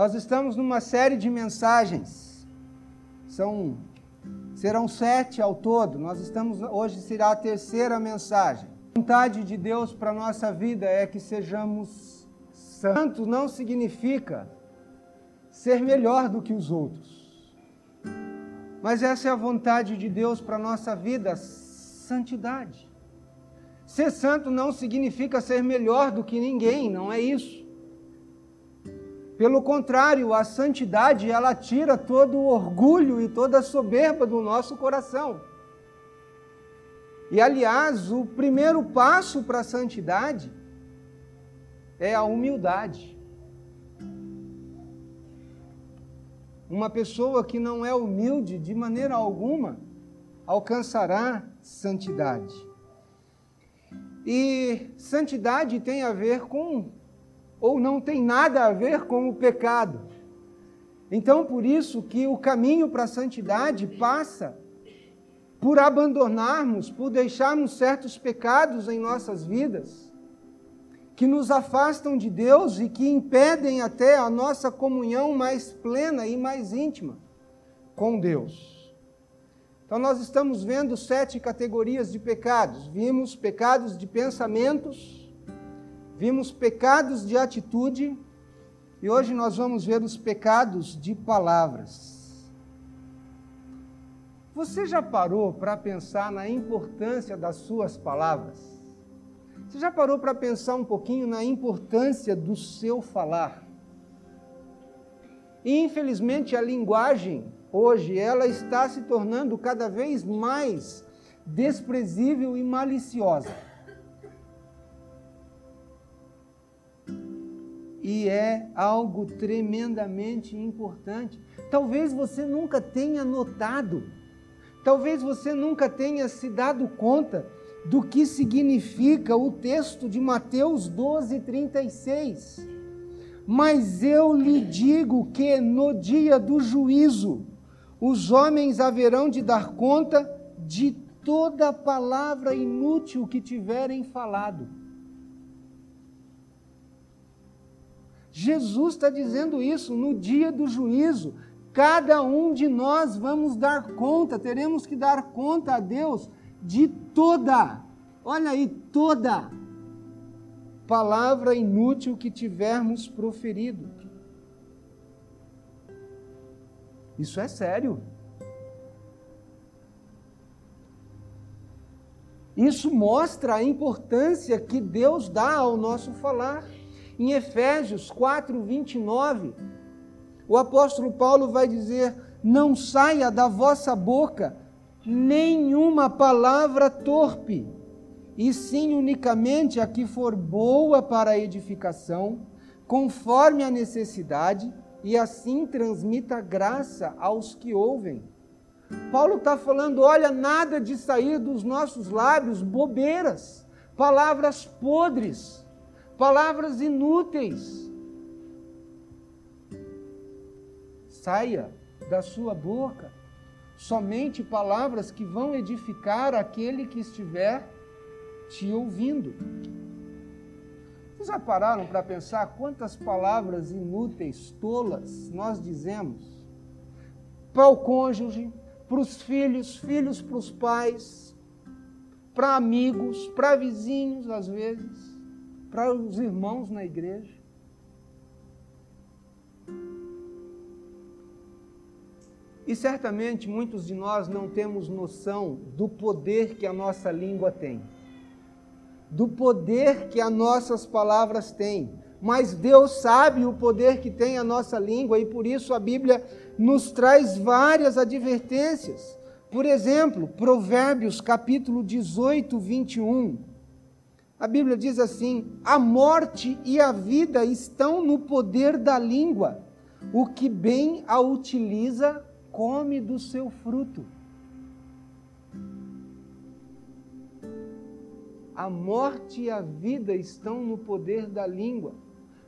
Nós estamos numa série de mensagens. São serão sete ao todo. Nós estamos hoje será a terceira mensagem. A vontade de Deus para nossa vida é que sejamos santos. Não significa ser melhor do que os outros. Mas essa é a vontade de Deus para nossa vida, santidade. Ser santo não significa ser melhor do que ninguém, não é isso. Pelo contrário, a santidade ela tira todo o orgulho e toda a soberba do nosso coração. E aliás, o primeiro passo para a santidade é a humildade. Uma pessoa que não é humilde de maneira alguma alcançará santidade. E santidade tem a ver com ou não tem nada a ver com o pecado. Então, por isso que o caminho para a santidade passa por abandonarmos, por deixarmos certos pecados em nossas vidas, que nos afastam de Deus e que impedem até a nossa comunhão mais plena e mais íntima com Deus. Então, nós estamos vendo sete categorias de pecados. Vimos pecados de pensamentos, Vimos pecados de atitude e hoje nós vamos ver os pecados de palavras. Você já parou para pensar na importância das suas palavras? Você já parou para pensar um pouquinho na importância do seu falar? E, infelizmente, a linguagem hoje ela está se tornando cada vez mais desprezível e maliciosa. E é algo tremendamente importante. Talvez você nunca tenha notado, talvez você nunca tenha se dado conta do que significa o texto de Mateus 12, 36. Mas eu lhe digo que no dia do juízo, os homens haverão de dar conta de toda palavra inútil que tiverem falado. Jesus está dizendo isso no dia do juízo. Cada um de nós vamos dar conta, teremos que dar conta a Deus de toda, olha aí, toda palavra inútil que tivermos proferido. Isso é sério. Isso mostra a importância que Deus dá ao nosso falar. Em Efésios 4, 29, o apóstolo Paulo vai dizer: Não saia da vossa boca nenhuma palavra torpe, e sim unicamente a que for boa para a edificação, conforme a necessidade, e assim transmita graça aos que ouvem. Paulo está falando: olha, nada de sair dos nossos lábios bobeiras, palavras podres palavras inúteis. Saia da sua boca somente palavras que vão edificar aquele que estiver te ouvindo. Vocês já pararam para pensar quantas palavras inúteis, tolas, nós dizemos para o cônjuge, para os filhos, filhos para os pais, para amigos, para vizinhos, às vezes? Para os irmãos na igreja. E certamente muitos de nós não temos noção do poder que a nossa língua tem, do poder que as nossas palavras têm. Mas Deus sabe o poder que tem a nossa língua e por isso a Bíblia nos traz várias advertências. Por exemplo, Provérbios capítulo 18, 21. A Bíblia diz assim: a morte e a vida estão no poder da língua. O que bem a utiliza, come do seu fruto. A morte e a vida estão no poder da língua.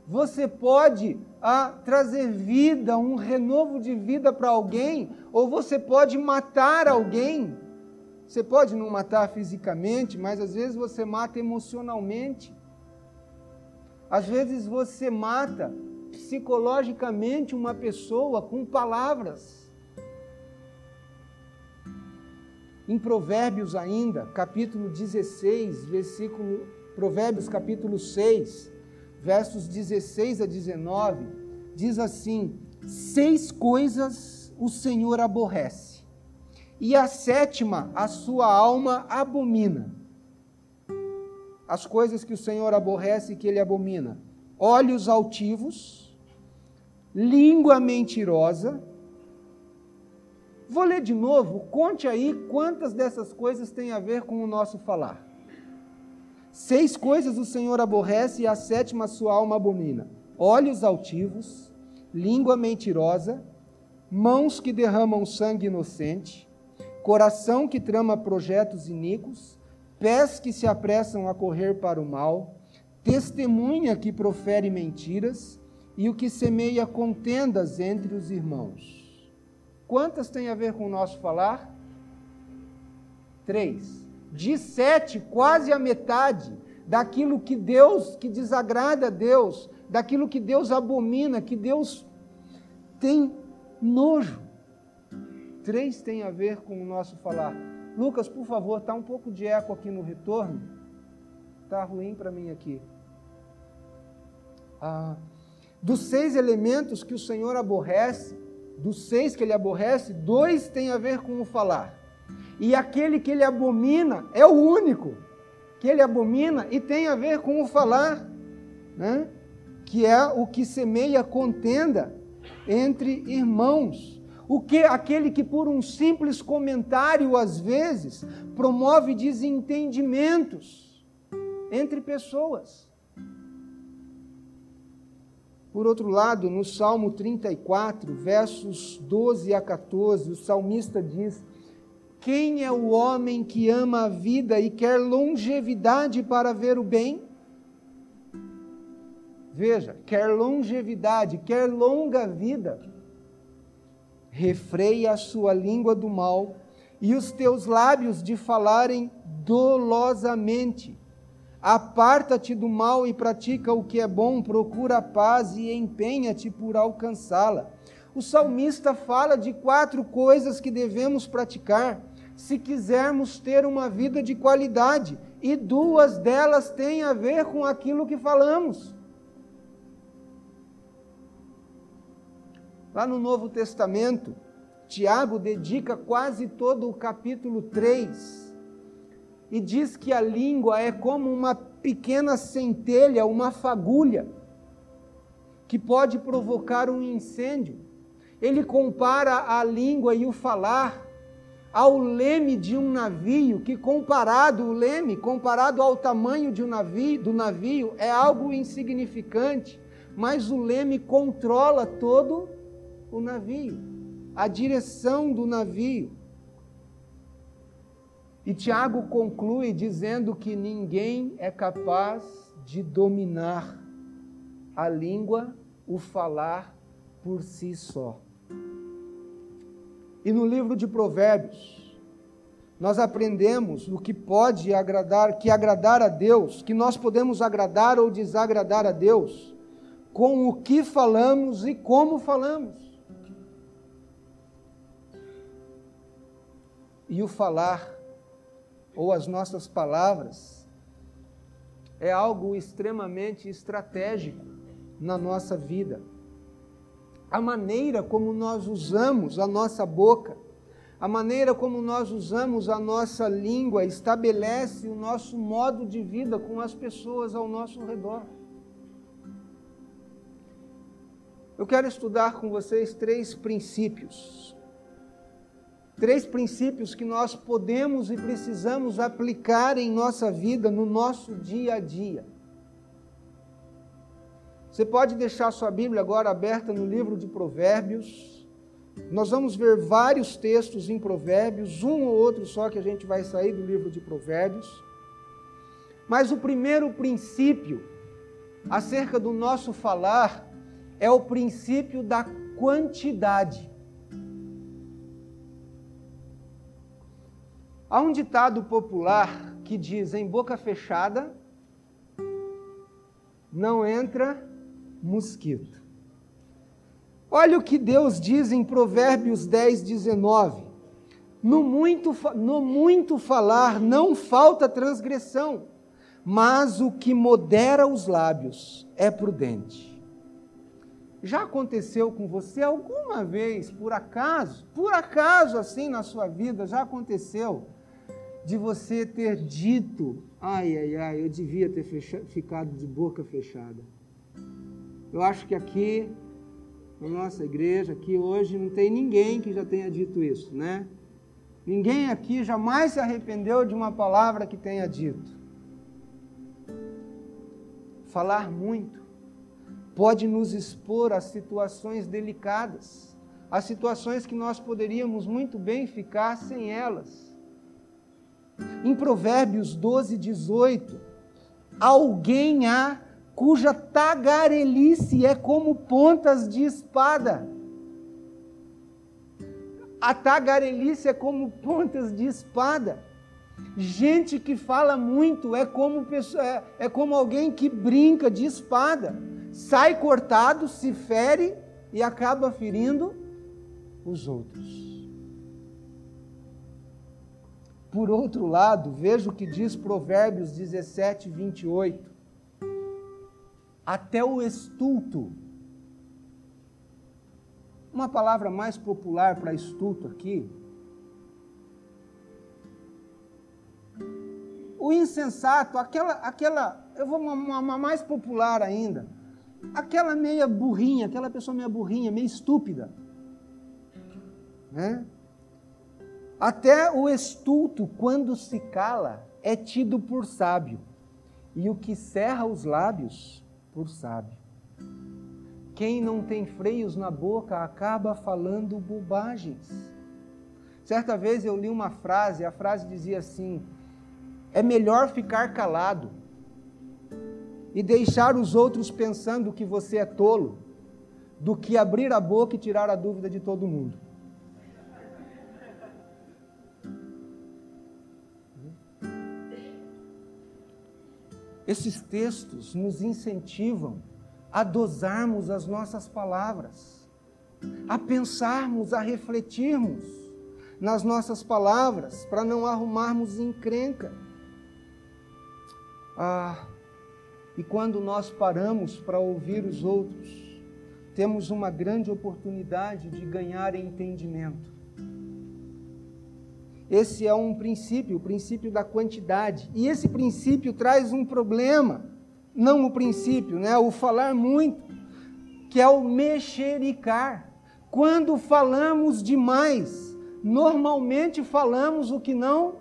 Você pode ah, trazer vida, um renovo de vida para alguém, ou você pode matar alguém. Você pode não matar fisicamente, mas às vezes você mata emocionalmente. Às vezes você mata psicologicamente uma pessoa com palavras. Em Provérbios ainda, capítulo 16, versículo Provérbios capítulo 6, versos 16 a 19, diz assim: Seis coisas o Senhor aborrece, e a sétima a sua alma abomina. As coisas que o Senhor aborrece e que ele abomina: olhos altivos, língua mentirosa. Vou ler de novo, conte aí quantas dessas coisas têm a ver com o nosso falar. Seis coisas o Senhor aborrece e a sétima sua alma abomina: olhos altivos, língua mentirosa, mãos que derramam sangue inocente, coração que trama projetos iníquos, pés que se apressam a correr para o mal, testemunha que profere mentiras e o que semeia contendas entre os irmãos. Quantas tem a ver com o nosso falar? Três de sete, quase a metade daquilo que Deus, que desagrada a Deus, daquilo que Deus abomina, que Deus tem nojo. Três tem a ver com o nosso falar. Lucas, por favor, está um pouco de eco aqui no retorno. Está ruim para mim aqui. Ah, dos seis elementos que o Senhor aborrece, dos seis que ele aborrece, dois têm a ver com o falar. E aquele que ele abomina é o único que ele abomina e tem a ver com o falar, né? que é o que semeia contenda entre irmãos. O que aquele que por um simples comentário às vezes promove desentendimentos entre pessoas. Por outro lado, no Salmo 34, versos 12 a 14, o salmista diz: quem é o homem que ama a vida e quer longevidade para ver o bem? Veja, quer longevidade, quer longa vida. Refreia a sua língua do mal e os teus lábios de falarem dolosamente. Aparta-te do mal e pratica o que é bom, procura a paz e empenha-te por alcançá-la. O salmista fala de quatro coisas que devemos praticar se quisermos ter uma vida de qualidade, e duas delas têm a ver com aquilo que falamos. Lá no Novo Testamento, Tiago dedica quase todo o capítulo 3 e diz que a língua é como uma pequena centelha, uma fagulha, que pode provocar um incêndio. Ele compara a língua e o falar ao leme de um navio, que comparado o leme, comparado ao tamanho de um navio, do navio, é algo insignificante, mas o leme controla todo o navio, a direção do navio. E Tiago conclui dizendo que ninguém é capaz de dominar a língua, o falar por si só. E no livro de Provérbios, nós aprendemos o que pode agradar, que agradar a Deus, que nós podemos agradar ou desagradar a Deus, com o que falamos e como falamos. E o falar, ou as nossas palavras, é algo extremamente estratégico na nossa vida a maneira como nós usamos a nossa boca, a maneira como nós usamos a nossa língua estabelece o nosso modo de vida com as pessoas ao nosso redor. Eu quero estudar com vocês três princípios. Três princípios que nós podemos e precisamos aplicar em nossa vida, no nosso dia a dia. Você pode deixar sua Bíblia agora aberta no livro de Provérbios. Nós vamos ver vários textos em Provérbios, um ou outro só que a gente vai sair do livro de Provérbios. Mas o primeiro princípio acerca do nosso falar é o princípio da quantidade. Há um ditado popular que diz: em boca fechada não entra mosquito. Olha o que Deus diz em Provérbios 10, 19. No muito, no muito falar não falta transgressão, mas o que modera os lábios é prudente. Já aconteceu com você alguma vez, por acaso, por acaso assim na sua vida, já aconteceu de você ter dito: ai, ai, ai, eu devia ter ficado de boca fechada. Eu acho que aqui, na nossa igreja, aqui hoje, não tem ninguém que já tenha dito isso, né? Ninguém aqui jamais se arrependeu de uma palavra que tenha dito. Falar muito pode nos expor a situações delicadas, a situações que nós poderíamos muito bem ficar sem elas. Em Provérbios 12, 18, alguém há cuja tagarelice é como pontas de espada. A tagarelice é como pontas de espada. Gente que fala muito é como, é, é como alguém que brinca de espada sai cortado, se fere e acaba ferindo os outros. Por outro lado, veja o que diz Provérbios 17, 28. Até o estulto, uma palavra mais popular para estulto aqui, o insensato, aquela, aquela, eu vou uma, uma mais popular ainda, aquela meia burrinha, aquela pessoa meia burrinha, meio estúpida. Né? Até o estulto, quando se cala, é tido por sábio, e o que cerra os lábios, por sábio. Quem não tem freios na boca acaba falando bobagens. Certa vez eu li uma frase, a frase dizia assim: é melhor ficar calado e deixar os outros pensando que você é tolo, do que abrir a boca e tirar a dúvida de todo mundo. Esses textos nos incentivam a dosarmos as nossas palavras, a pensarmos, a refletirmos nas nossas palavras, para não arrumarmos encrenca. Ah, e quando nós paramos para ouvir os outros, temos uma grande oportunidade de ganhar entendimento. Esse é um princípio, o princípio da quantidade. E esse princípio traz um problema, não o princípio, né? o falar muito, que é o mexericar. Quando falamos demais, normalmente falamos o que não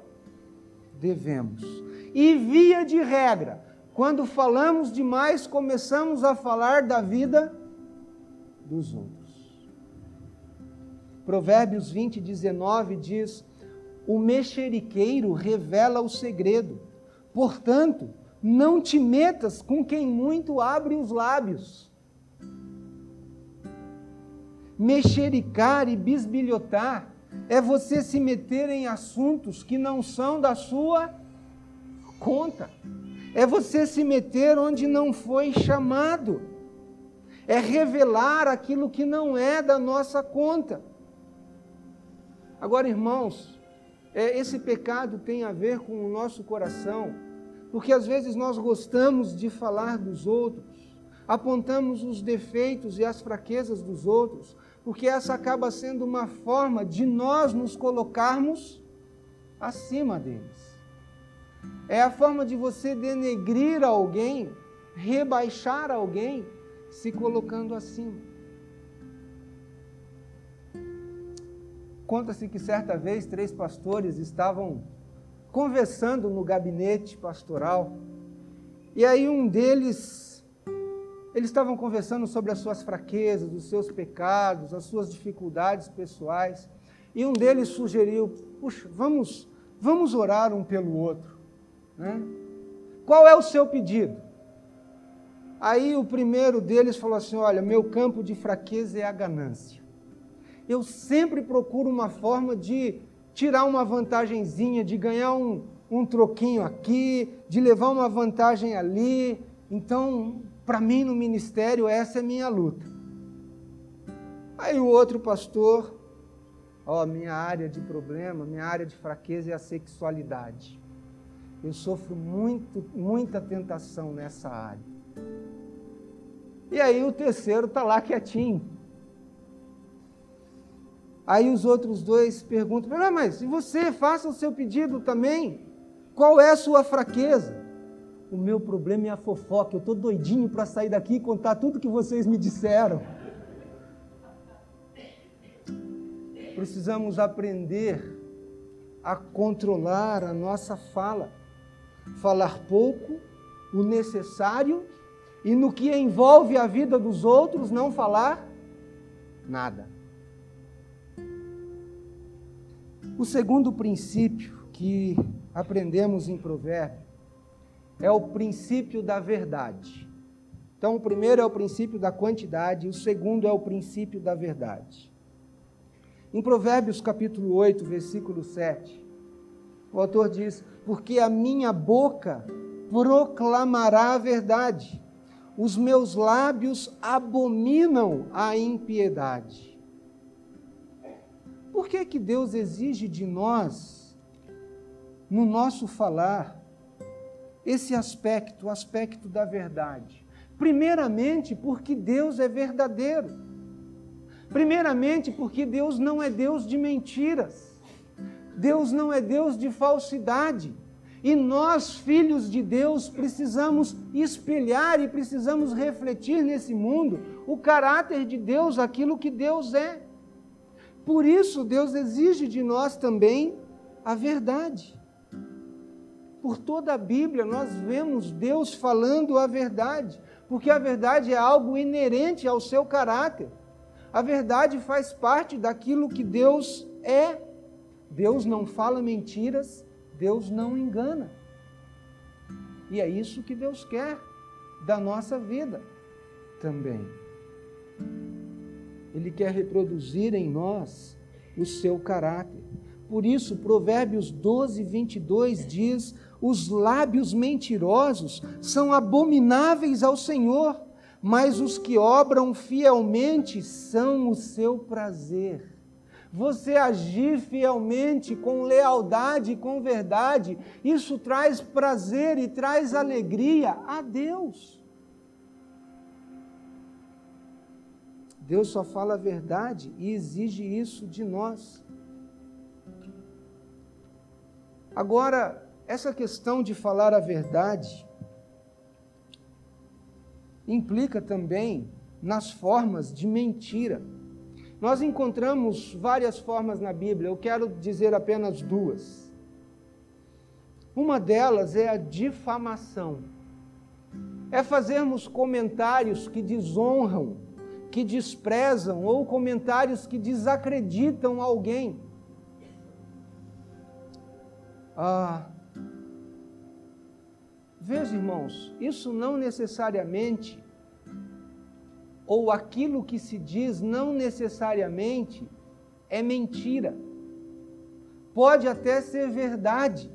devemos. E via de regra, quando falamos demais, começamos a falar da vida dos outros. Provérbios 20, 19 diz: O mexeriqueiro revela o segredo, portanto, não te metas com quem muito abre os lábios. Mexericar e bisbilhotar é você se meter em assuntos que não são da sua conta é você se meter onde não foi chamado, é revelar aquilo que não é da nossa conta. Agora, irmãos, esse pecado tem a ver com o nosso coração, porque às vezes nós gostamos de falar dos outros, apontamos os defeitos e as fraquezas dos outros, porque essa acaba sendo uma forma de nós nos colocarmos acima deles. É a forma de você denegrir alguém, rebaixar alguém, se colocando acima. Conta-se que certa vez três pastores estavam conversando no gabinete pastoral. E aí um deles, eles estavam conversando sobre as suas fraquezas, os seus pecados, as suas dificuldades pessoais. E um deles sugeriu: puxa, vamos, vamos orar um pelo outro. Né? Qual é o seu pedido? Aí o primeiro deles falou assim: Olha, meu campo de fraqueza é a ganância. Eu sempre procuro uma forma de tirar uma vantagenzinha, de ganhar um, um troquinho aqui, de levar uma vantagem ali. Então, para mim no ministério, essa é minha luta. Aí o outro pastor, ó, minha área de problema, minha área de fraqueza é a sexualidade. Eu sofro muito, muita tentação nessa área. E aí o terceiro está lá quietinho. Aí os outros dois perguntam: ah, mas se você faça o seu pedido também, qual é a sua fraqueza? O meu problema é a fofoca. Eu estou doidinho para sair daqui e contar tudo que vocês me disseram. Precisamos aprender a controlar a nossa fala. Falar pouco, o necessário, e no que envolve a vida dos outros, não falar nada. O segundo princípio que aprendemos em Provérbio é o princípio da verdade. Então, o primeiro é o princípio da quantidade, o segundo é o princípio da verdade. Em Provérbios capítulo 8, versículo 7, o autor diz: Porque a minha boca proclamará a verdade, os meus lábios abominam a impiedade. Por que, que Deus exige de nós, no nosso falar, esse aspecto, o aspecto da verdade. Primeiramente, porque Deus é verdadeiro. Primeiramente, porque Deus não é Deus de mentiras. Deus não é Deus de falsidade. E nós, filhos de Deus, precisamos espelhar e precisamos refletir nesse mundo o caráter de Deus, aquilo que Deus é. Por isso, Deus exige de nós também a verdade. Por toda a Bíblia nós vemos Deus falando a verdade, porque a verdade é algo inerente ao seu caráter. A verdade faz parte daquilo que Deus é. Deus não fala mentiras, Deus não engana. E é isso que Deus quer da nossa vida também. Ele quer reproduzir em nós o seu caráter. Por isso, Provérbios 12, 22 diz: os lábios mentirosos são abomináveis ao Senhor, mas os que obram fielmente são o seu prazer. Você agir fielmente, com lealdade com verdade, isso traz prazer e traz alegria a Deus. Deus só fala a verdade e exige isso de nós. Agora, essa questão de falar a verdade implica também nas formas de mentira. Nós encontramos várias formas na Bíblia, eu quero dizer apenas duas. Uma delas é a difamação. É fazermos comentários que desonram, que desprezam ou comentários que desacreditam alguém. Ah, Veja, irmãos, isso não necessariamente, ou aquilo que se diz não necessariamente é mentira. Pode até ser verdade,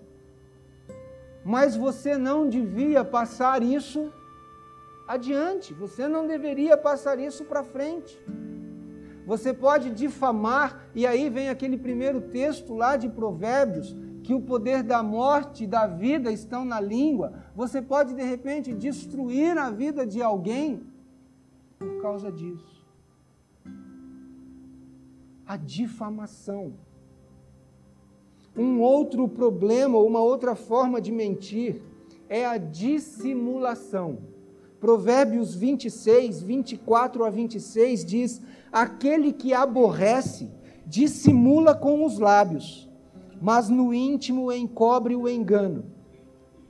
mas você não devia passar isso adiante, você não deveria passar isso para frente. Você pode difamar, e aí vem aquele primeiro texto lá de Provérbios, que o poder da morte e da vida estão na língua, você pode de repente destruir a vida de alguém por causa disso. A difamação. Um outro problema, uma outra forma de mentir é a dissimulação. Provérbios 26, 24 a 26 diz: Aquele que aborrece dissimula com os lábios mas no íntimo encobre o engano.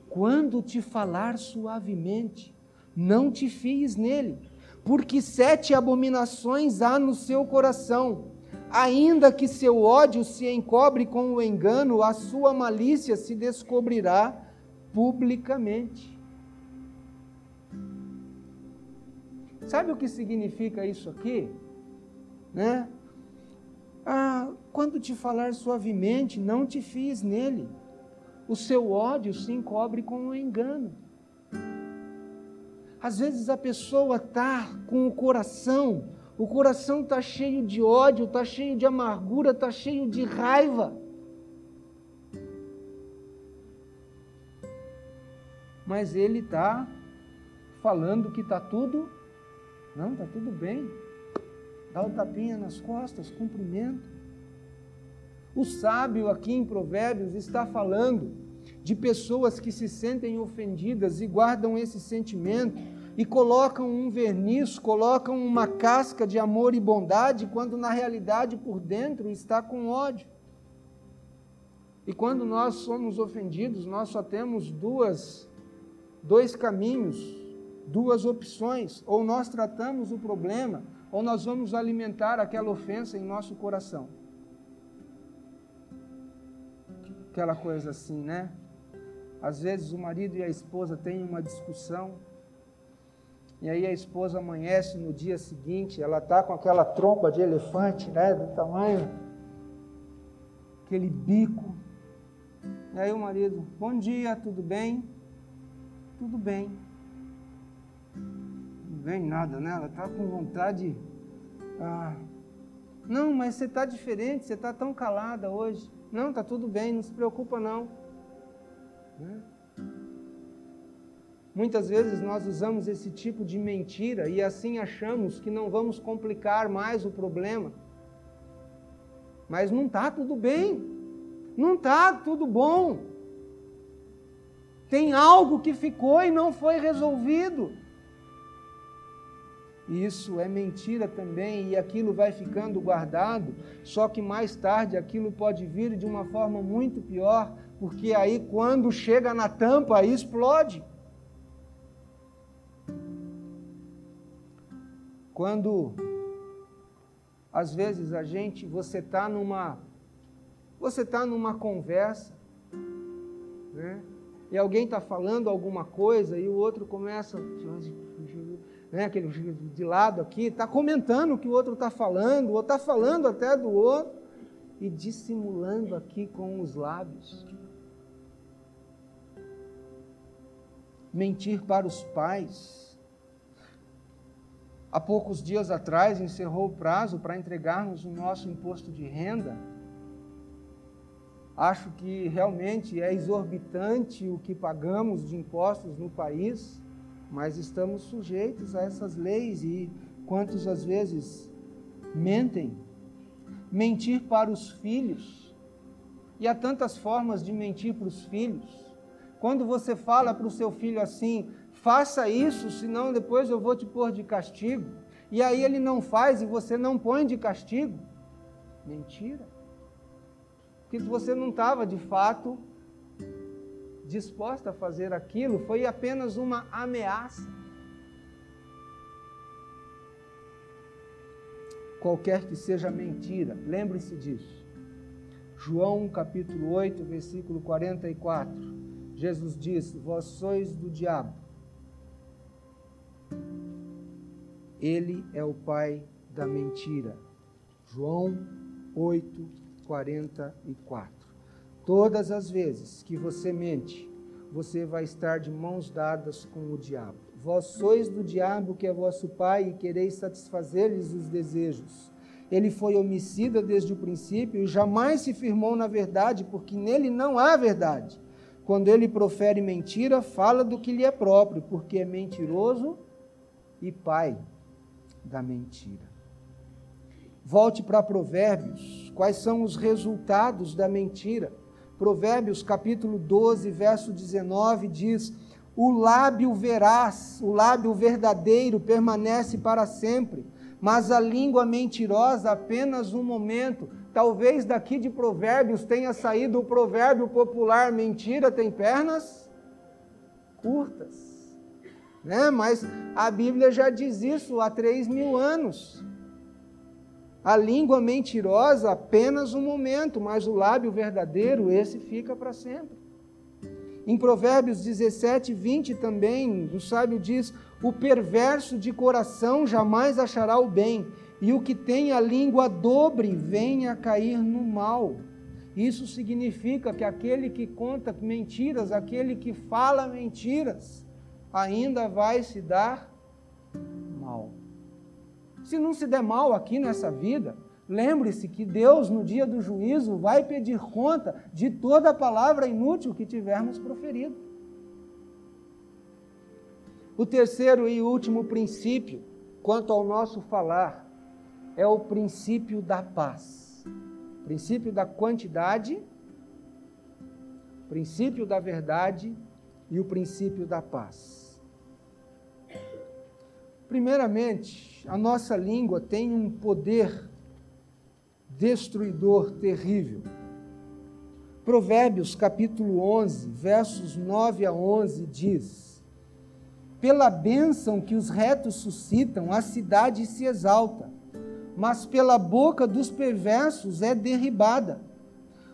Quando te falar suavemente, não te fies nele, porque sete abominações há no seu coração. Ainda que seu ódio se encobre com o engano, a sua malícia se descobrirá publicamente. Sabe o que significa isso aqui? Né? Ah, quando te falar suavemente, não te fies nele. O seu ódio se encobre com o engano. Às vezes a pessoa está com o coração O coração está cheio de ódio, está cheio de amargura, está cheio de raiva. Mas ele está falando que está tudo. Não, está tudo bem. Dá o um tapinha nas costas, cumprimento. O sábio aqui em Provérbios está falando de pessoas que se sentem ofendidas e guardam esse sentimento e colocam um verniz, colocam uma casca de amor e bondade, quando na realidade por dentro está com ódio. E quando nós somos ofendidos, nós só temos duas, dois caminhos, duas opções. Ou nós tratamos o problema, ou nós vamos alimentar aquela ofensa em nosso coração. Aquela coisa assim, né? Às vezes o marido e a esposa têm uma discussão, e aí a esposa amanhece no dia seguinte, ela está com aquela trompa de elefante, né, do tamanho, aquele bico. E aí o marido, bom dia, tudo bem? Tudo bem. Vem nada, né? Ela está com vontade. Ah, não, mas você está diferente, você está tão calada hoje. Não, está tudo bem, não se preocupa não. Né? Muitas vezes nós usamos esse tipo de mentira e assim achamos que não vamos complicar mais o problema. Mas não está tudo bem, não está tudo bom. Tem algo que ficou e não foi resolvido. Isso é mentira também, e aquilo vai ficando guardado, só que mais tarde aquilo pode vir de uma forma muito pior, porque aí quando chega na tampa, aí explode. Quando às vezes a gente, você está numa, você está numa conversa, né? E alguém está falando alguma coisa e o outro começa, né, aquele de lado aqui, está comentando o que o outro está falando, ou está falando até do outro e dissimulando aqui com os lábios. Mentir para os pais há poucos dias atrás encerrou o prazo para entregarmos o nosso imposto de renda. Acho que realmente é exorbitante o que pagamos de impostos no país, mas estamos sujeitos a essas leis e quantos às vezes mentem. Mentir para os filhos. E há tantas formas de mentir para os filhos. Quando você fala para o seu filho assim, faça isso, senão depois eu vou te pôr de castigo. E aí ele não faz e você não põe de castigo. Mentira. Porque você não estava de fato disposta a fazer aquilo, foi apenas uma ameaça. Qualquer que seja mentira, lembre-se disso. João capítulo 8, versículo 44. Jesus disse: Vós sois do diabo ele é o pai da mentira. João 8, 44. Todas as vezes que você mente, você vai estar de mãos dadas com o diabo. Vós sois do diabo que é vosso pai e quereis satisfazer-lhes os desejos. Ele foi homicida desde o princípio e jamais se firmou na verdade, porque nele não há verdade. Quando ele profere mentira, fala do que lhe é próprio, porque é mentiroso e pai da mentira. Volte para Provérbios. Quais são os resultados da mentira? Provérbios capítulo 12, verso 19 diz: O lábio veraz, o lábio verdadeiro permanece para sempre, mas a língua mentirosa apenas um momento. Talvez daqui de Provérbios tenha saído o provérbio popular: mentira tem pernas curtas né? mas a Bíblia já diz isso há três mil anos. A língua mentirosa apenas um momento, mas o lábio verdadeiro, esse fica para sempre. Em Provérbios 17, 20 também, o sábio diz: O perverso de coração jamais achará o bem, e o que tem a língua dobre venha a cair no mal. Isso significa que aquele que conta mentiras, aquele que fala mentiras, ainda vai se dar mal. Se não se der mal aqui nessa vida, lembre-se que Deus, no dia do juízo, vai pedir conta de toda palavra inútil que tivermos proferido. O terceiro e último princípio, quanto ao nosso falar, é o princípio da paz. Princípio da quantidade, princípio da verdade e o princípio da paz. Primeiramente, a nossa língua tem um poder destruidor terrível. Provérbios capítulo 11, versos 9 a 11 diz: Pela bênção que os retos suscitam, a cidade se exalta, mas pela boca dos perversos é derribada.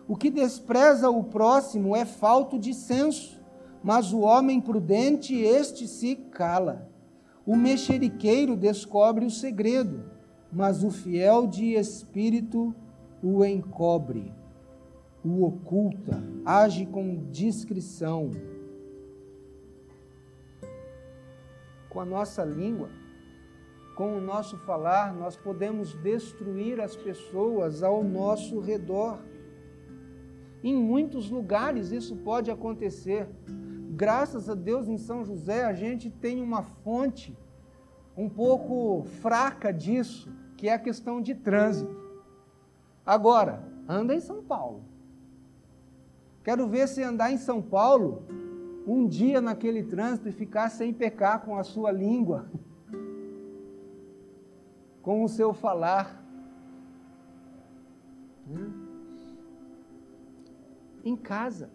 O que despreza o próximo é falto de senso, mas o homem prudente, este se cala. O mexeriqueiro descobre o segredo, mas o fiel de espírito o encobre, o oculta, age com discrição. Com a nossa língua, com o nosso falar, nós podemos destruir as pessoas ao nosso redor. Em muitos lugares isso pode acontecer. Graças a Deus, em São José, a gente tem uma fonte um pouco fraca disso, que é a questão de trânsito. Agora, anda em São Paulo. Quero ver se andar em São Paulo um dia naquele trânsito e ficar sem pecar com a sua língua, com o seu falar. Hum? em casa,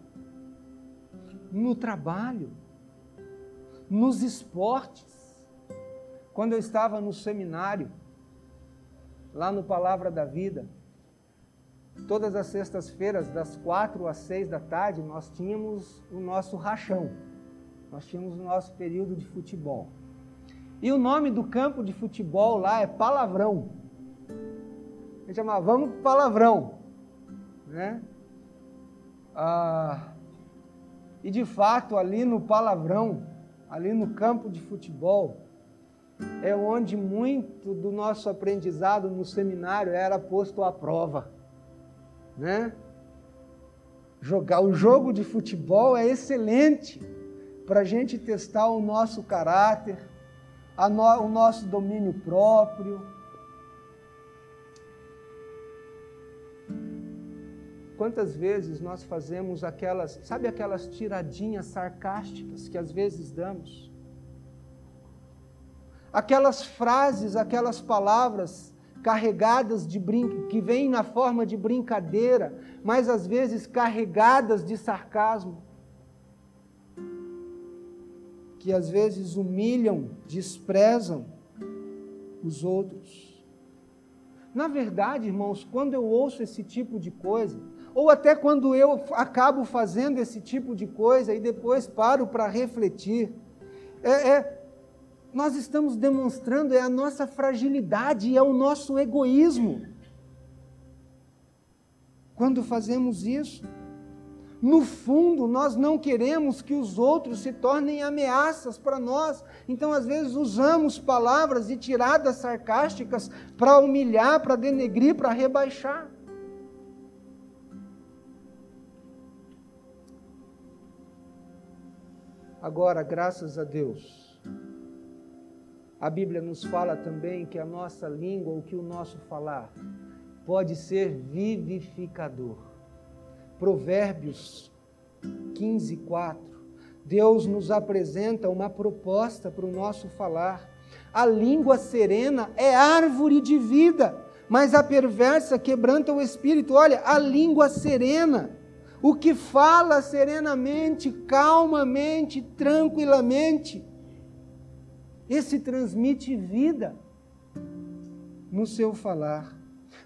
no trabalho, nos esportes. Quando eu estava no seminário, lá no Palavra da Vida, todas as sextas-feiras, das quatro às seis da tarde, nós tínhamos o nosso rachão. Nós tínhamos o nosso período de futebol. E o nome do campo de futebol lá é Palavrão. A gente chamava, vamos palavrão. Né? Ah, e de fato, ali no palavrão, ali no campo de futebol, é onde muito do nosso aprendizado no seminário era posto à prova. Né? Jogar o jogo de futebol é excelente para a gente testar o nosso caráter, no, o nosso domínio próprio, Quantas vezes nós fazemos aquelas, sabe aquelas tiradinhas sarcásticas que às vezes damos? Aquelas frases, aquelas palavras carregadas de brin que vêm na forma de brincadeira, mas às vezes carregadas de sarcasmo, que às vezes humilham, desprezam os outros. Na verdade, irmãos, quando eu ouço esse tipo de coisa, ou até quando eu acabo fazendo esse tipo de coisa e depois paro para refletir, é, é, nós estamos demonstrando é a nossa fragilidade, é o nosso egoísmo. Quando fazemos isso, no fundo, nós não queremos que os outros se tornem ameaças para nós. Então, às vezes, usamos palavras e tiradas sarcásticas para humilhar, para denegrir, para rebaixar. Agora, graças a Deus, a Bíblia nos fala também que a nossa língua, ou que o nosso falar, pode ser vivificador. Provérbios 15, 4. Deus nos apresenta uma proposta para o nosso falar. A língua serena é árvore de vida, mas a perversa quebranta o espírito. Olha, a língua serena o que fala serenamente, calmamente, tranquilamente, esse transmite vida no seu falar.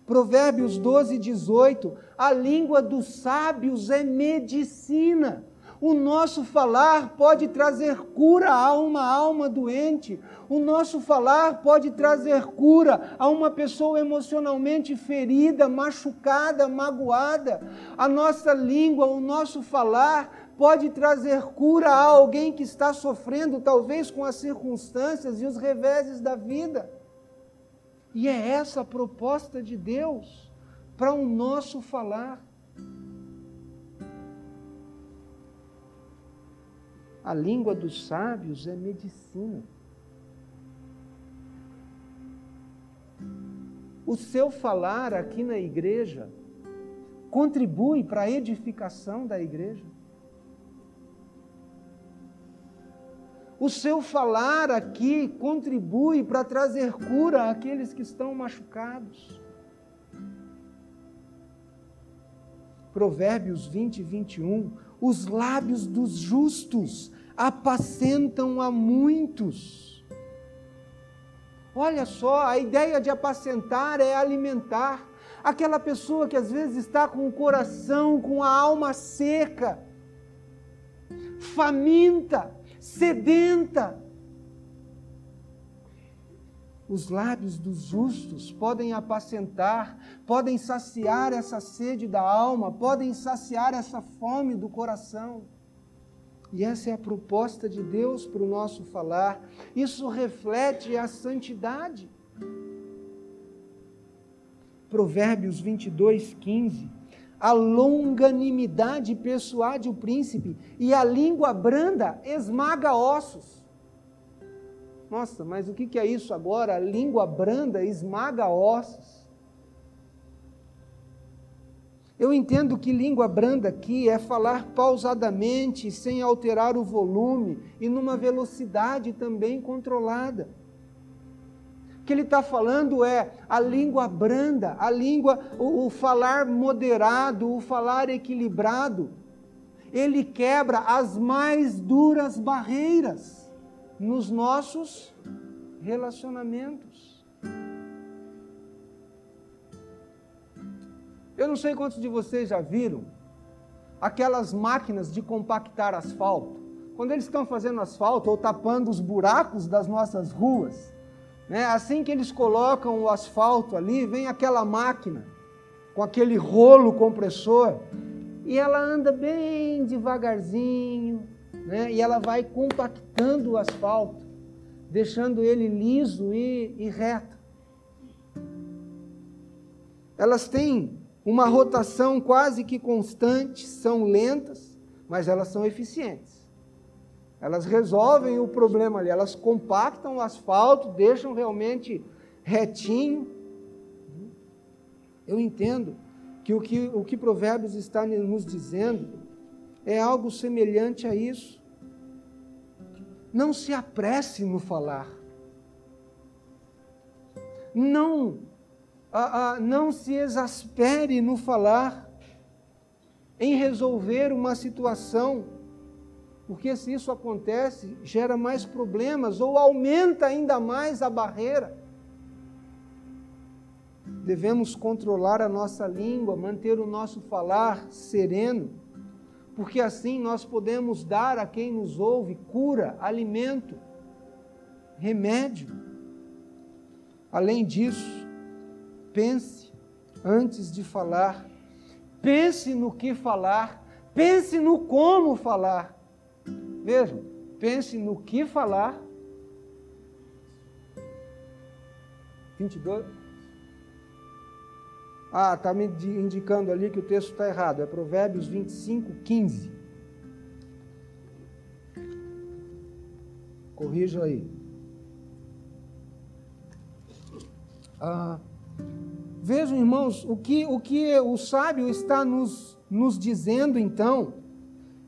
Provérbios 12, 18: a língua dos sábios é medicina o nosso falar pode trazer cura a uma alma doente. O nosso falar pode trazer cura a uma pessoa emocionalmente ferida, machucada, magoada. A nossa língua, o nosso falar pode trazer cura a alguém que está sofrendo, talvez com as circunstâncias e os reveses da vida. E é essa a proposta de Deus para o nosso falar. A língua dos sábios é medicina. O seu falar aqui na igreja contribui para a edificação da igreja. O seu falar aqui contribui para trazer cura àqueles que estão machucados. Provérbios 20, 21. Os lábios dos justos apacentam a muitos. Olha só, a ideia de apacentar é alimentar aquela pessoa que às vezes está com o coração, com a alma seca, faminta, sedenta. Os lábios dos justos podem apacentar, podem saciar essa sede da alma, podem saciar essa fome do coração. E essa é a proposta de Deus para o nosso falar. Isso reflete a santidade. Provérbios 22, 15. A longanimidade persuade o príncipe, e a língua branda esmaga ossos. Nossa, mas o que é isso agora? A língua branda esmaga ossos. Eu entendo que língua branda aqui é falar pausadamente, sem alterar o volume e numa velocidade também controlada que ele está falando é a língua branda, a língua, o, o falar moderado, o falar equilibrado. Ele quebra as mais duras barreiras nos nossos relacionamentos. Eu não sei quantos de vocês já viram aquelas máquinas de compactar asfalto. Quando eles estão fazendo asfalto ou tapando os buracos das nossas ruas, né? Assim que eles colocam o asfalto ali, vem aquela máquina com aquele rolo compressor e ela anda bem devagarzinho, né? e ela vai compactando o asfalto, deixando ele liso e, e reto. Elas têm uma rotação quase que constante, são lentas, mas elas são eficientes. Elas resolvem o problema ali, elas compactam o asfalto, deixam realmente retinho. Eu entendo que o que, o que Provérbios está nos dizendo é algo semelhante a isso. Não se apresse no falar. Não, a, a, não se exaspere no falar, em resolver uma situação porque se isso acontece, gera mais problemas ou aumenta ainda mais a barreira. Devemos controlar a nossa língua, manter o nosso falar sereno, porque assim nós podemos dar a quem nos ouve cura, alimento, remédio. Além disso, pense antes de falar, pense no que falar, pense no como falar. Vejam, pense no que falar. 22. Ah, está me indicando ali que o texto está errado. É Provérbios 25, 15. Corrija aí. Ah, vejam, irmãos, o que, o que o sábio está nos, nos dizendo então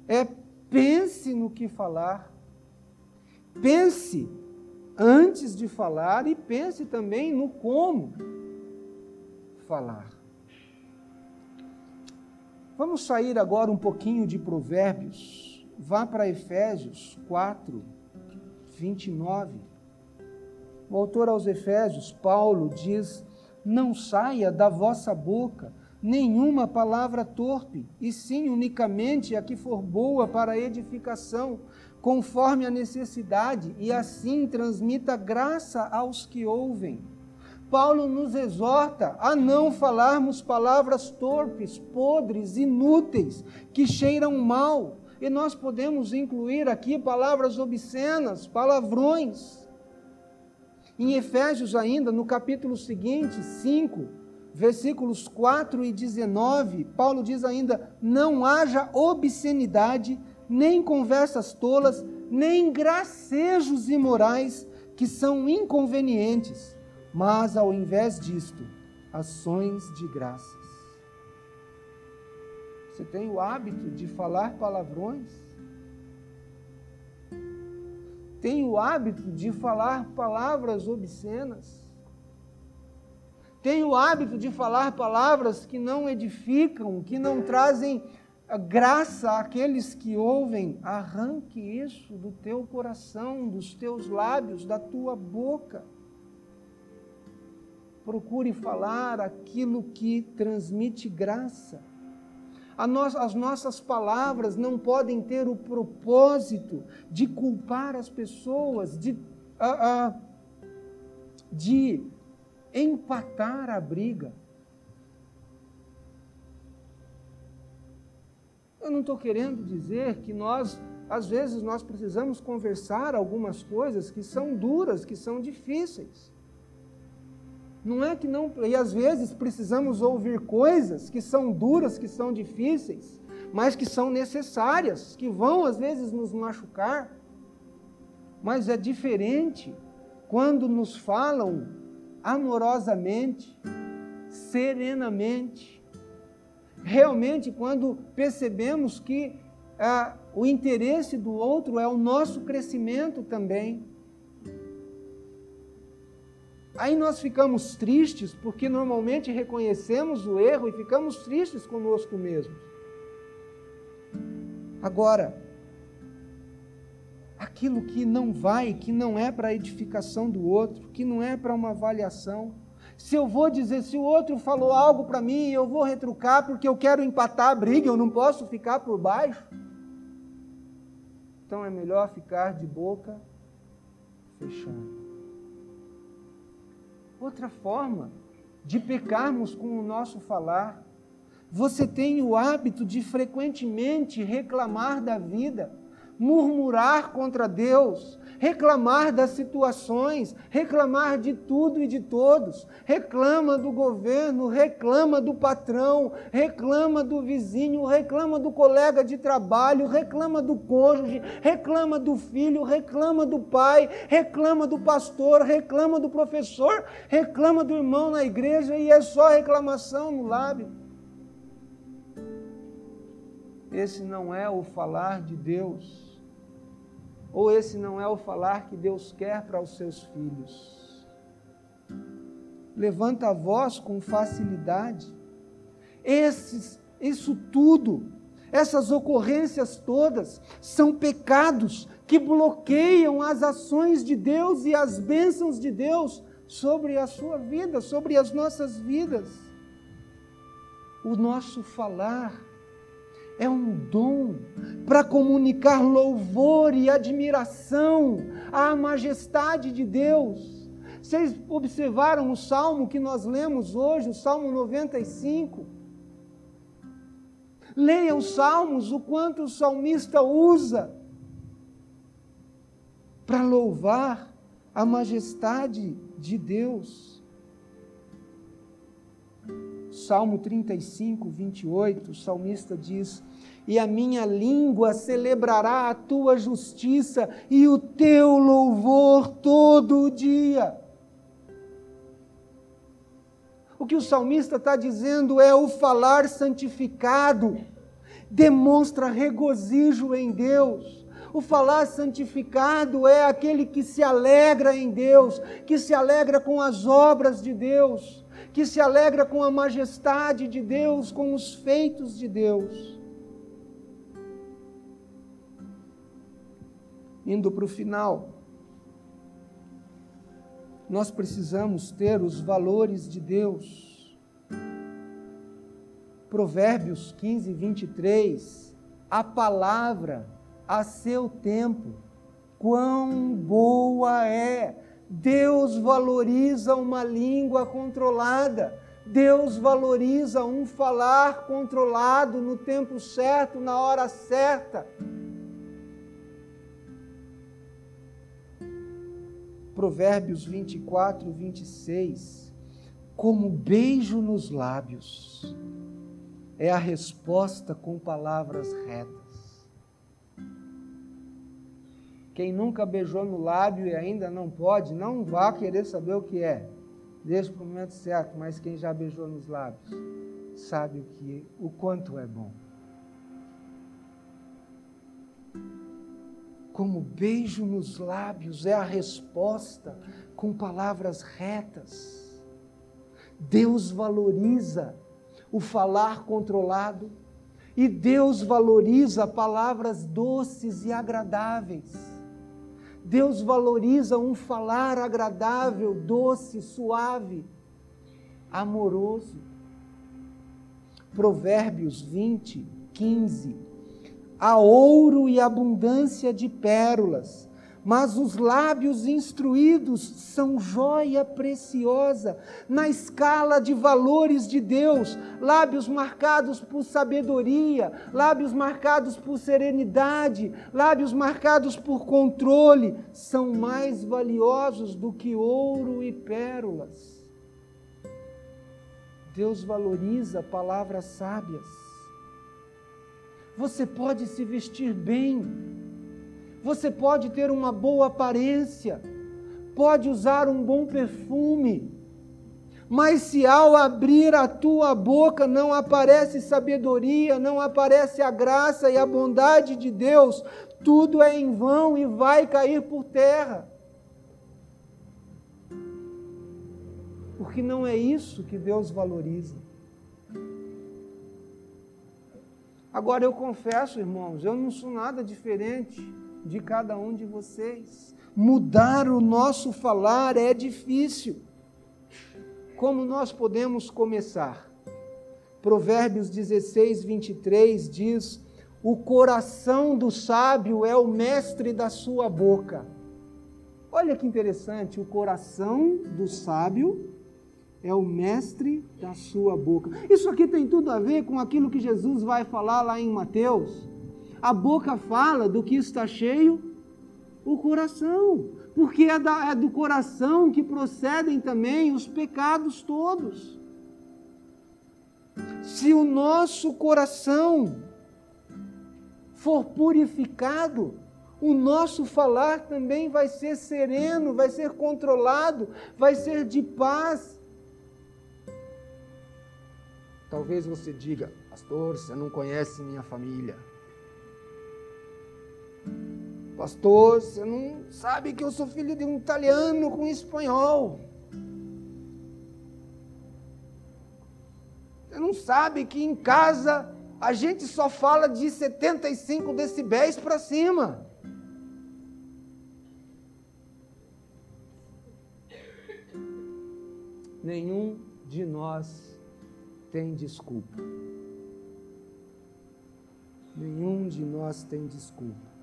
é pense no que falar, pense antes de falar e pense também no como falar. Vamos sair agora um pouquinho de Provérbios. Vá para Efésios 4, 29. O autor aos Efésios, Paulo, diz: Não saia da vossa boca nenhuma palavra torpe, e sim unicamente a que for boa para a edificação, conforme a necessidade, e assim transmita graça aos que ouvem. Paulo nos exorta a não falarmos palavras torpes, podres, inúteis, que cheiram mal. E nós podemos incluir aqui palavras obscenas, palavrões. Em Efésios, ainda, no capítulo seguinte, 5, versículos 4 e 19, Paulo diz ainda: Não haja obscenidade, nem conversas tolas, nem gracejos imorais que são inconvenientes, mas ao invés disto, ações de graças. Você tem o hábito de falar palavrões? Tem o hábito de falar palavras obscenas? Tem o hábito de falar palavras que não edificam, que não trazem graça àqueles que ouvem? Arranque isso do teu coração, dos teus lábios, da tua boca. Procure falar aquilo que transmite graça as nossas palavras não podem ter o propósito de culpar as pessoas, de, uh, uh, de empatar a briga. Eu não estou querendo dizer que nós, às vezes, nós precisamos conversar algumas coisas que são duras, que são difíceis. Não é que não. E às vezes precisamos ouvir coisas que são duras, que são difíceis, mas que são necessárias, que vão às vezes nos machucar. Mas é diferente quando nos falam amorosamente, serenamente, realmente quando percebemos que ah, o interesse do outro é o nosso crescimento também. Aí nós ficamos tristes porque normalmente reconhecemos o erro e ficamos tristes conosco mesmos. Agora, aquilo que não vai, que não é para edificação do outro, que não é para uma avaliação. Se eu vou dizer, se o outro falou algo para mim, eu vou retrucar porque eu quero empatar a briga, eu não posso ficar por baixo. Então é melhor ficar de boca fechada outra forma de pecarmos com o nosso falar. Você tem o hábito de frequentemente reclamar da vida, murmurar contra Deus, reclamar das situações, reclamar de tudo e de todos. Reclama do governo, reclama do patrão, reclama do vizinho, reclama do colega de trabalho, reclama do cônjuge, reclama do filho, reclama do pai, reclama do pastor, reclama do professor, reclama do irmão na igreja e é só reclamação no lábio. Esse não é o falar de Deus. Ou esse não é o falar que Deus quer para os seus filhos? Levanta a voz com facilidade. Esses, isso tudo, essas ocorrências todas, são pecados que bloqueiam as ações de Deus e as bênçãos de Deus sobre a sua vida, sobre as nossas vidas. O nosso falar é um dom para comunicar louvor e admiração à majestade de Deus. Vocês observaram o salmo que nós lemos hoje, o Salmo 95? Leia os salmos, o quanto o salmista usa para louvar a majestade de Deus. Salmo 35, 28, o salmista diz: E a minha língua celebrará a tua justiça e o teu louvor todo o dia. O que o salmista está dizendo é o falar santificado, demonstra regozijo em Deus. O falar santificado é aquele que se alegra em Deus, que se alegra com as obras de Deus que se alegra com a majestade de Deus, com os feitos de Deus. Indo para o final, nós precisamos ter os valores de Deus. Provérbios 15, 23. A palavra a seu tempo, quão boa é Deus valoriza uma língua controlada. Deus valoriza um falar controlado no tempo certo, na hora certa. Provérbios 24, 26. Como beijo nos lábios é a resposta com palavras retas. Quem nunca beijou no lábio e ainda não pode, não vá querer saber o que é. Para o momento certo, mas quem já beijou nos lábios sabe o que, o quanto é bom. Como beijo nos lábios é a resposta com palavras retas. Deus valoriza o falar controlado e Deus valoriza palavras doces e agradáveis. Deus valoriza um falar agradável, doce, suave, amoroso. Provérbios 20, 15. Há ouro e abundância de pérolas, mas os lábios instruídos são joia preciosa na escala de valores de Deus, lábios marcados por sabedoria, lábios marcados por serenidade, lábios marcados por controle, são mais valiosos do que ouro e pérolas. Deus valoriza palavras sábias. Você pode se vestir bem, você pode ter uma boa aparência, pode usar um bom perfume, mas se ao abrir a tua boca não aparece sabedoria, não aparece a graça e a bondade de Deus, tudo é em vão e vai cair por terra. Porque não é isso que Deus valoriza. Agora eu confesso, irmãos, eu não sou nada diferente de cada um de vocês. Mudar o nosso falar é difícil. Como nós podemos começar? Provérbios 16, 23 diz: O coração do sábio é o mestre da sua boca. Olha que interessante, o coração do sábio é o mestre da sua boca. Isso aqui tem tudo a ver com aquilo que Jesus vai falar lá em Mateus a boca fala do que está cheio o coração, porque é, da, é do coração que procedem também os pecados todos. Se o nosso coração for purificado, o nosso falar também vai ser sereno, vai ser controlado, vai ser de paz. Talvez você diga, pastor, você não conhece minha família. Pastor, você não sabe que eu sou filho de um italiano com espanhol. Você não sabe que em casa a gente só fala de 75 decibéis para cima. Nenhum de nós tem desculpa. Nenhum de nós tem desculpa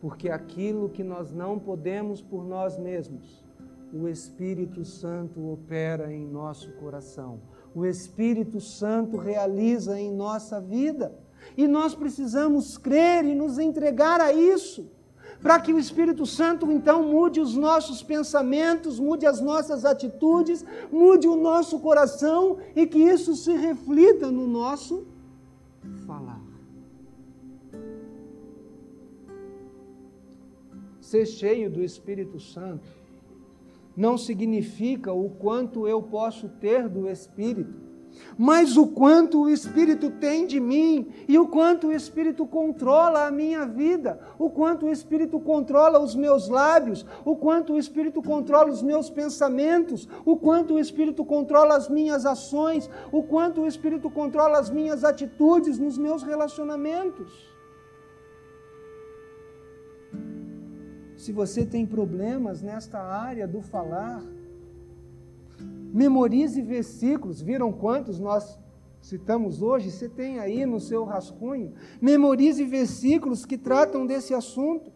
porque aquilo que nós não podemos por nós mesmos, o Espírito Santo opera em nosso coração. O Espírito Santo realiza em nossa vida. E nós precisamos crer e nos entregar a isso, para que o Espírito Santo então mude os nossos pensamentos, mude as nossas atitudes, mude o nosso coração e que isso se reflita no nosso ser cheio do Espírito Santo não significa o quanto eu posso ter do Espírito, mas o quanto o Espírito tem de mim e o quanto o Espírito controla a minha vida, o quanto o Espírito controla os meus lábios, o quanto o Espírito controla os meus pensamentos, o quanto o Espírito controla as minhas ações, o quanto o Espírito controla as minhas atitudes nos meus relacionamentos. Se você tem problemas nesta área do falar, memorize versículos. Viram quantos nós citamos hoje? Você tem aí no seu rascunho. Memorize versículos que tratam desse assunto.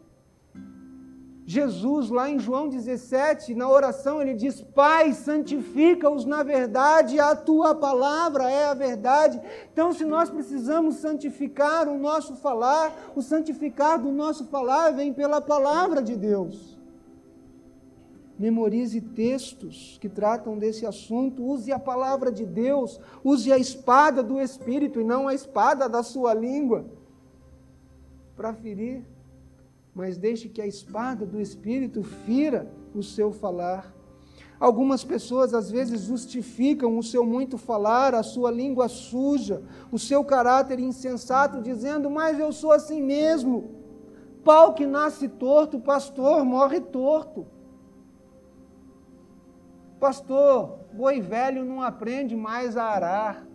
Jesus, lá em João 17, na oração, ele diz: Pai, santifica-os na verdade, a tua palavra é a verdade. Então, se nós precisamos santificar o nosso falar, o santificar do nosso falar vem pela palavra de Deus. memorize textos que tratam desse assunto, use a palavra de Deus, use a espada do Espírito e não a espada da sua língua para ferir, mas deixe que a espada do Espírito fira o seu falar. Algumas pessoas às vezes justificam o seu muito falar, a sua língua suja, o seu caráter insensato, dizendo: Mas eu sou assim mesmo. Pau que nasce torto, pastor morre torto. Pastor, boi velho não aprende mais a arar.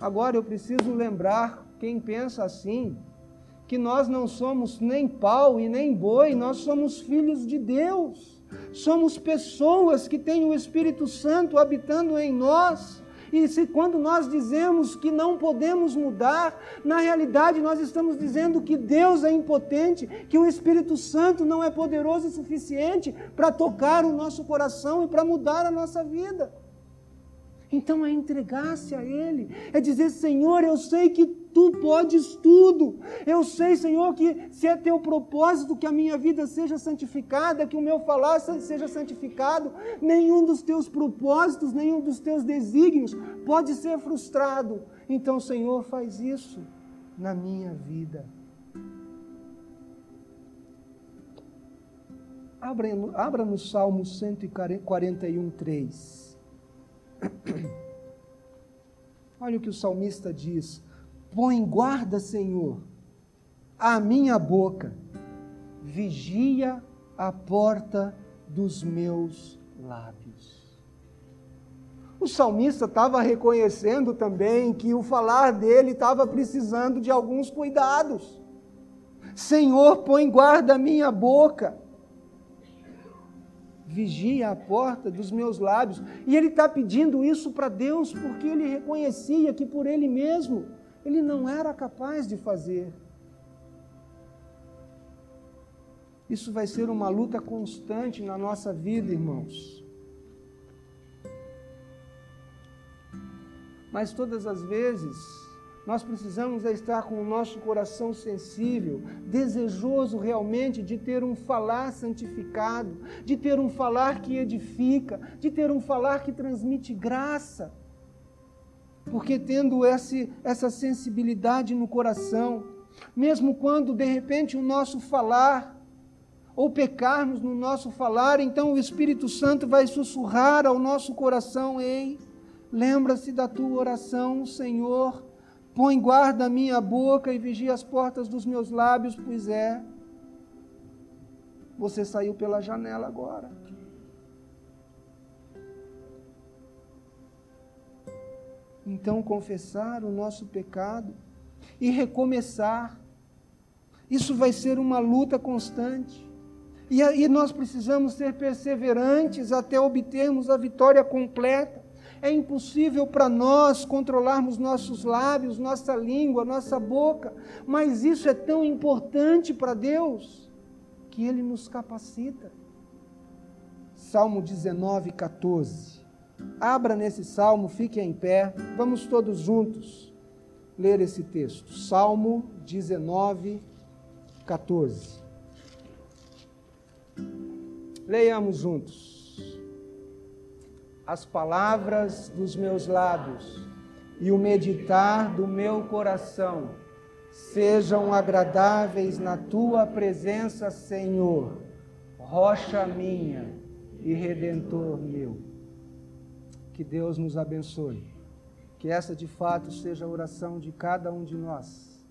Agora eu preciso lembrar quem pensa assim, que nós não somos nem pau e nem boi, nós somos filhos de Deus. Somos pessoas que têm o Espírito Santo habitando em nós. E se quando nós dizemos que não podemos mudar, na realidade nós estamos dizendo que Deus é impotente, que o Espírito Santo não é poderoso o suficiente para tocar o nosso coração e para mudar a nossa vida. Então é entregar-se a Ele, é dizer: Senhor, eu sei que tu podes tudo. Eu sei, Senhor, que se é teu propósito que a minha vida seja santificada, que o meu falar seja santificado, nenhum dos teus propósitos, nenhum dos teus desígnios pode ser frustrado. Então, Senhor, faz isso na minha vida. Abra, abra no Salmo 141, 3. Olha o que o salmista diz: Põe guarda, Senhor, a minha boca, vigia a porta dos meus lábios. O salmista estava reconhecendo também que o falar dele estava precisando de alguns cuidados. Senhor, põe guarda a minha boca vigia a porta dos meus lábios. E ele está pedindo isso para Deus porque ele reconhecia que por ele mesmo ele não era capaz de fazer. Isso vai ser uma luta constante na nossa vida, irmãos. Mas todas as vezes nós precisamos estar com o nosso coração sensível, desejoso realmente de ter um falar santificado, de ter um falar que edifica, de ter um falar que transmite graça. Porque tendo esse, essa sensibilidade no coração, mesmo quando de repente o nosso falar, ou pecarmos no nosso falar, então o Espírito Santo vai sussurrar ao nosso coração: Ei, lembra-se da tua oração, Senhor Põe guarda a minha boca e vigia as portas dos meus lábios, pois é. Você saiu pela janela agora. Então, confessar o nosso pecado e recomeçar. Isso vai ser uma luta constante. E aí nós precisamos ser perseverantes até obtermos a vitória completa. É impossível para nós controlarmos nossos lábios, nossa língua, nossa boca, mas isso é tão importante para Deus que Ele nos capacita. Salmo 19, 14. Abra nesse salmo, fique em pé, vamos todos juntos ler esse texto. Salmo 19, 14. Leiamos juntos as palavras dos meus lábios e o meditar do meu coração sejam agradáveis na tua presença, Senhor, rocha minha e redentor meu. Que Deus nos abençoe. Que essa de fato seja a oração de cada um de nós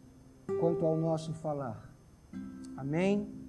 quanto ao nosso falar. Amém.